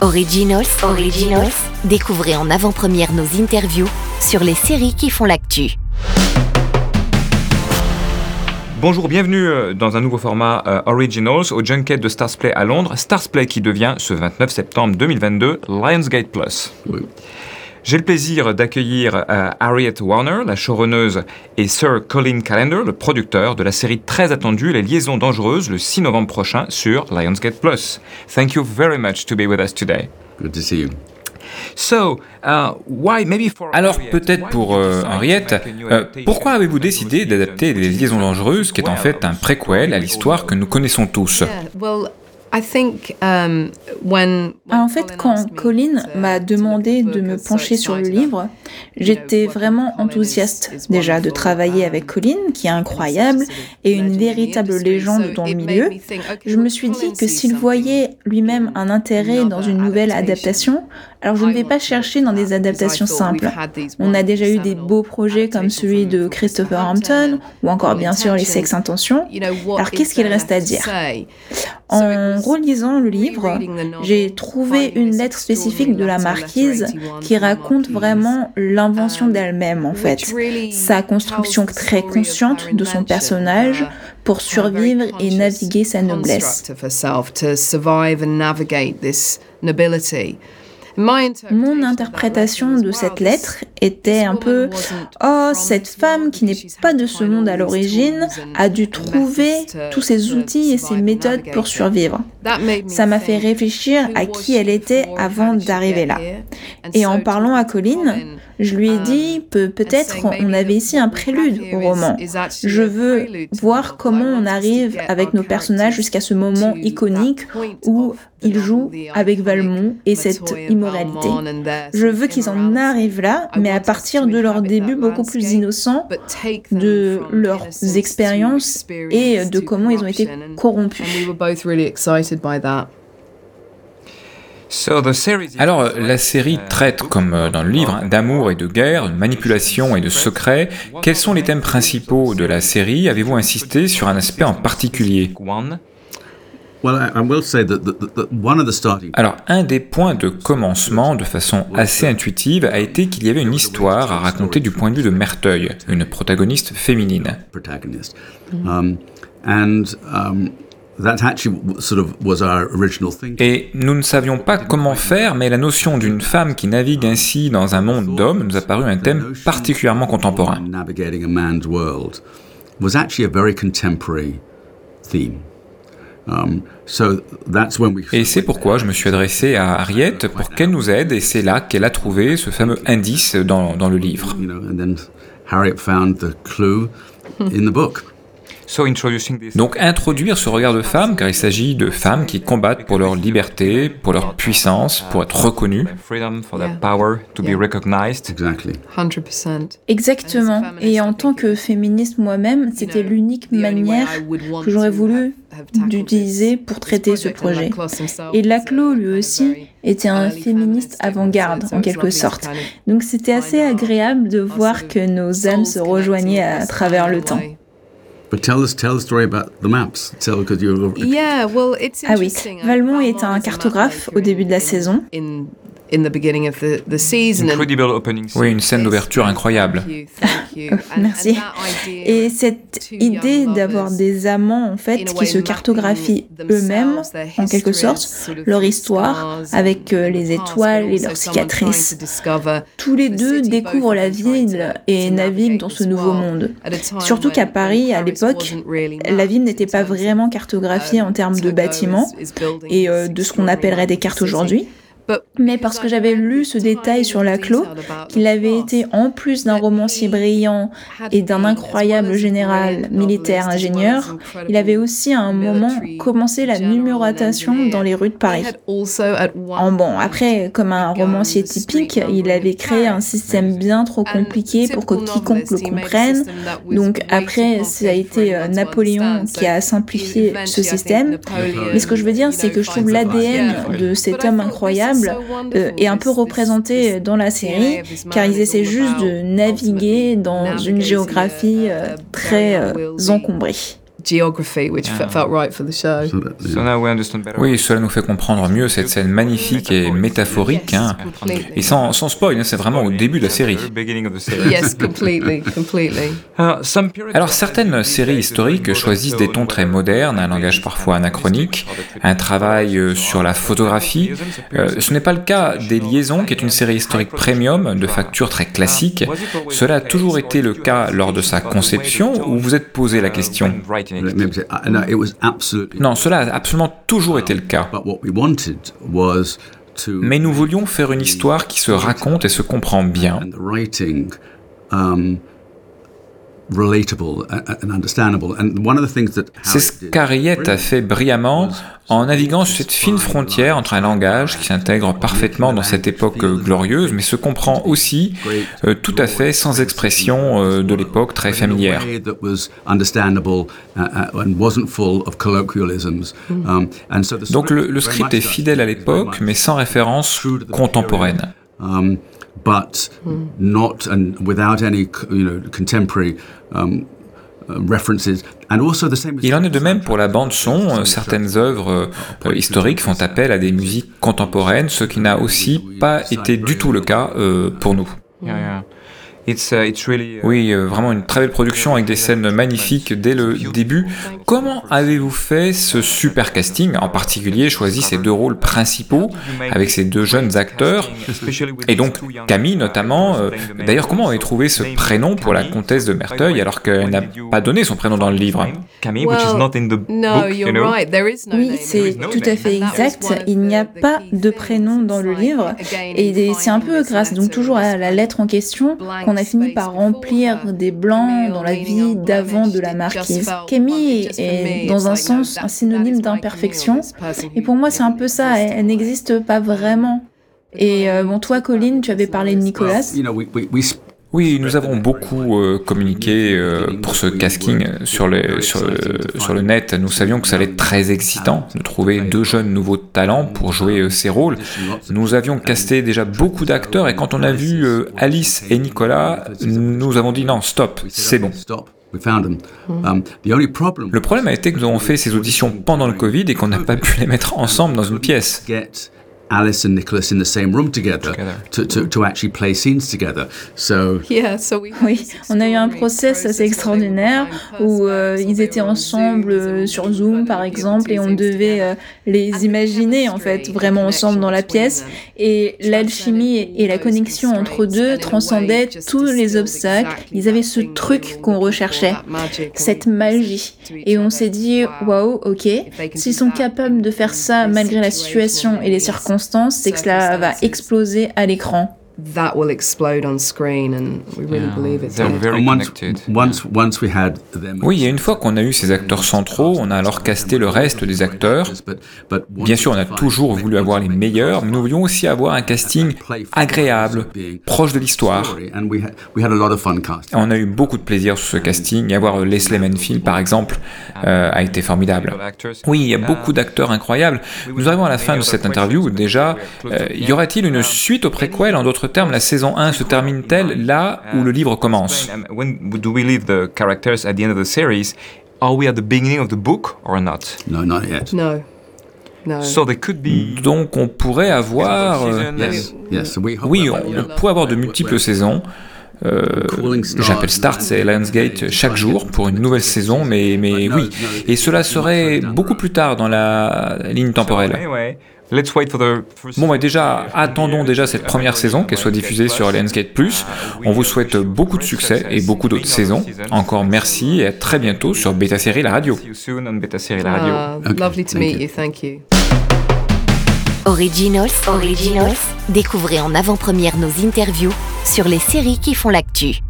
Originals, Originals, découvrez en avant-première nos interviews sur les séries qui font l'actu. Bonjour, bienvenue euh, dans un nouveau format euh, Originals au Junket de Starsplay à Londres. Starsplay qui devient ce 29 septembre 2022 Lionsgate Plus. J'ai le plaisir d'accueillir euh, Harriet Warner, la showrunneuse, et Sir Colin Callender, le producteur de la série très attendue Les Liaisons Dangereuses, le 6 novembre prochain sur Lionsgate Plus. Thank you very much to be with us today. Good to see you. So, uh, why, maybe for Alors peut-être why pour euh, Henriette, euh, pourquoi avez-vous of décidé the d'adapter Les Liaisons Dangereuses, qui est en fait un préquel à l'histoire que nous connaissons tous? En fait, quand Colin m'a demandé de me pencher sur le livre, j'étais vraiment enthousiaste déjà de travailler avec Colin, qui est incroyable et une véritable légende dans le milieu. Je me suis dit que s'il voyait lui-même un intérêt dans une nouvelle adaptation, alors je ne vais pas chercher dans des adaptations simples. On a déjà eu des beaux projets comme celui de Christopher Hampton ou encore bien sûr les Sex Intentions. Alors qu'est-ce qu'il reste à dire? En relisant le livre, j'ai trouvé une lettre spécifique de la marquise qui raconte vraiment l'invention d'elle-même en fait, sa construction très consciente de son personnage pour survivre et naviguer sa noblesse. Mon interprétation de cette lettre était un peu Oh, cette femme qui n'est pas de ce monde à l'origine a dû trouver tous ses outils et ses méthodes pour survivre. Ça m'a fait réfléchir à qui elle était avant d'arriver là. Et en parlant à Colin, je lui ai dit peut peut-être on avait ici un prélude au roman. Je veux voir comment on arrive avec nos personnages jusqu'à ce moment iconique où ils jouent avec Valmont et cette immoralité. Je veux qu'ils en arrivent là, mais à partir de leur début beaucoup plus innocent, de leurs expériences et de comment ils ont été corrompus. So the series is- Alors, la série traite, comme euh, dans le livre, d'amour et de guerre, de manipulation et de secret. Quels sont les thèmes principaux de la série? Avez-vous insisté sur un aspect en particulier? Alors, un des points de commencement, de façon assez intuitive, a été qu'il y avait une histoire à raconter du point de vue de Merteuil, une protagoniste féminine. protagonists, and that actually w- sort of was our original thinking. Et nous ne savions pas comment faire, mais la notion d'une femme qui navigue ainsi dans un monde d'hommes nous a paru un thème particulièrement contemporain. Et c'est pourquoi je me suis adressé à Harriet pour qu'elle nous aide, et c'est là qu'elle a trouvé ce fameux indice dans, dans le livre. Harriet found the clue in the book. Donc introduire ce regard de femme, car il s'agit de femmes qui combattent pour leur liberté, pour leur puissance, pour être reconnues. For freedom, for their power to be recognized. Exactly. Exactement. Et en tant que féministe moi-même, c'était l'unique manière que j'aurais voulu d'utiliser pour traiter ce projet. Et Laclos, lui aussi, était un féministe avant-garde, en quelque sorte. Donc c'était assez agréable de voir que nos âmes se rejoignaient à travers le temps. Ah oui, Valmont est un cartographe au début de la saison. Incredible opening. Oui, une scène d'ouverture incroyable. Merci. Et cette idée d'avoir des amants, en fait, qui se cartographient eux-mêmes, en quelque sorte, leur histoire, avec euh, les étoiles et leurs cicatrices. Tous les deux découvrent la ville et naviguent dans ce nouveau monde. Surtout qu'à Paris, à l'époque, la ville n'était pas vraiment cartographiée en termes de bâtiments et euh, de ce qu'on appellerait des cartes aujourd'hui. Mais parce que j'avais lu ce détail sur Laclos, qu'il avait été, en plus d'un romancier brillant et d'un incroyable général militaire ingénieur, il avait aussi à un moment commencé la numérotation dans les rues de Paris. En bon, après, comme un romancier typique, il avait créé un système bien trop compliqué pour que quiconque le comprenne. Donc après, ça a été euh, Napoléon qui a simplifié ce système. Mais ce que je veux dire, c'est que je trouve l'ADN de cet homme incroyable euh, est un peu représenté dans la série, car ils essaient juste de naviguer dans une géographie euh, très Oui, cela nous fait comprendre mieux cette scène magnifique et métaphorique. Hein. Et sans, sans spoil, hein, c'est vraiment au début de la série. Alors certaines séries historiques choisissent des tons très modernes, un langage parfois anachronique, un travail euh, sur la photographie. Euh, ce n'est pas le cas des Liaisons, qui est une série historique premium de facture très classique. Cela a toujours été le cas lors de sa conception ou vous êtes posé la question non, cela a absolument toujours été le cas. Mais nous voulions faire une histoire qui se raconte et se comprend bien. C'est ce qu'Ariette a fait brillamment en naviguant sur cette fine frontière entre un langage qui s'intègre parfaitement dans cette époque glorieuse, mais se comprend aussi euh, tout à fait sans expression euh, de l'époque très familière. Donc le, le script est fidèle à l'époque, mais sans référence contemporaine. But not and without any you know contemporary um, references. And also the same Il en est de même pour la bande son. Certaines œuvres euh, historiques font appel à des musiques contemporaines, ce qui n'a aussi pas été du tout le cas euh, pour nous. Yeah, yeah. Uh, uh, oui, euh, vraiment une très belle production avec des scènes magnifiques dès le début. Comment avez-vous fait ce super casting, en particulier choisi ces deux rôles principaux avec ces deux jeunes acteurs et donc Camille notamment. Euh, d'ailleurs, comment avez-vous trouvé ce prénom pour la comtesse de Merteuil alors qu'elle n'a pas donné son prénom dans le livre? Camille, Oui, c'est tout à fait exact. Il n'y a pas de prénom dans le livre et c'est un peu grâce donc toujours à la lettre en question qu'on a fini par remplir des blancs dans la vie d'avant de la marquise. Camille est dans un sens un synonyme d'imperfection. Et pour moi, c'est un peu ça. Elle, n'existe pas vraiment. Et euh, bon, toi, Colin, tu avais parlé de Nicolas. Oui, nous avons beaucoup euh, communiqué euh, pour ce casting sur, les, sur, sur, le net. Nous savions que ça allait être très excitant de trouver deux jeunes nouveaux talents pour jouer euh, ces rôles. Nous avions casté déjà beaucoup d'acteurs et quand on a vu Alice et Nicolas, nous avons dit non, stop, c'est bon. Le problème a été que nous avons fait ces auditions pendant le Covid et qu'on n'a pas pu les mettre ensemble dans une pièce. Alice and Nicholas in the same room together, To, to, to, actually play scenes together. So, yeah, so we oui, on a eu un process assez extraordinaire où euh, ils étaient ensemble euh, sur Zoom par exemple et on devait euh, les imaginer en fait vraiment ensemble dans la pièce et l'alchimie et la connexion entre deux transcendaient tous les obstacles. Ils avaient ce truc qu'on recherchait, cette magie. Et on s'est dit waouh, ok, s'ils sont capables de faire ça malgré la situation et les circonstances c'est que cela va exploser à l'écran that will explode on screen and we really yeah, believe it's very connected. Once, once we had them oui, et une fois qu'on a eu ces acteurs centraux, on a alors casté le reste des acteurs. Bien sûr, on a toujours voulu avoir les meilleurs, mais nous voulions aussi avoir un casting agréable, proche de l'histoire. On a eu beaucoup de plaisir sur ce casting, et avoir Leslie Manfield, par exemple, euh, a été formidable. Oui, il y a beaucoup d'acteurs incroyables. Nous arrivons à la fin de cette interview. Déjà, euh, y aura-t-il une suite au préquel en d'autres termes, la saison 1 se termine-t-elle là où le livre commence When do we leave the characters at the end of the series? Are we at the beginning of the book or not? No, not yet. No. No. So they could be... Donc on pourrait avoir... Euh, yes. Yes. oui, on, on pourrait avoir de multiples saisons. Euh, J'appelle Start, c'est Lionsgate chaque jour pour une nouvelle saison, mais, mais oui. Et cela serait beaucoup plus tard dans la ligne temporelle. Bon, bah déjà, attendons déjà cette première saison, qu'elle soit diffusée sur Lionsgate+. On vous souhaite beaucoup de succès et beaucoup d'autres saisons. Encore merci et à très bientôt sur Beta Série la radio. lovely to meet you, thank you. Originals, Originals, découvrez en avant-première nos interviews sur les séries qui font l'actu.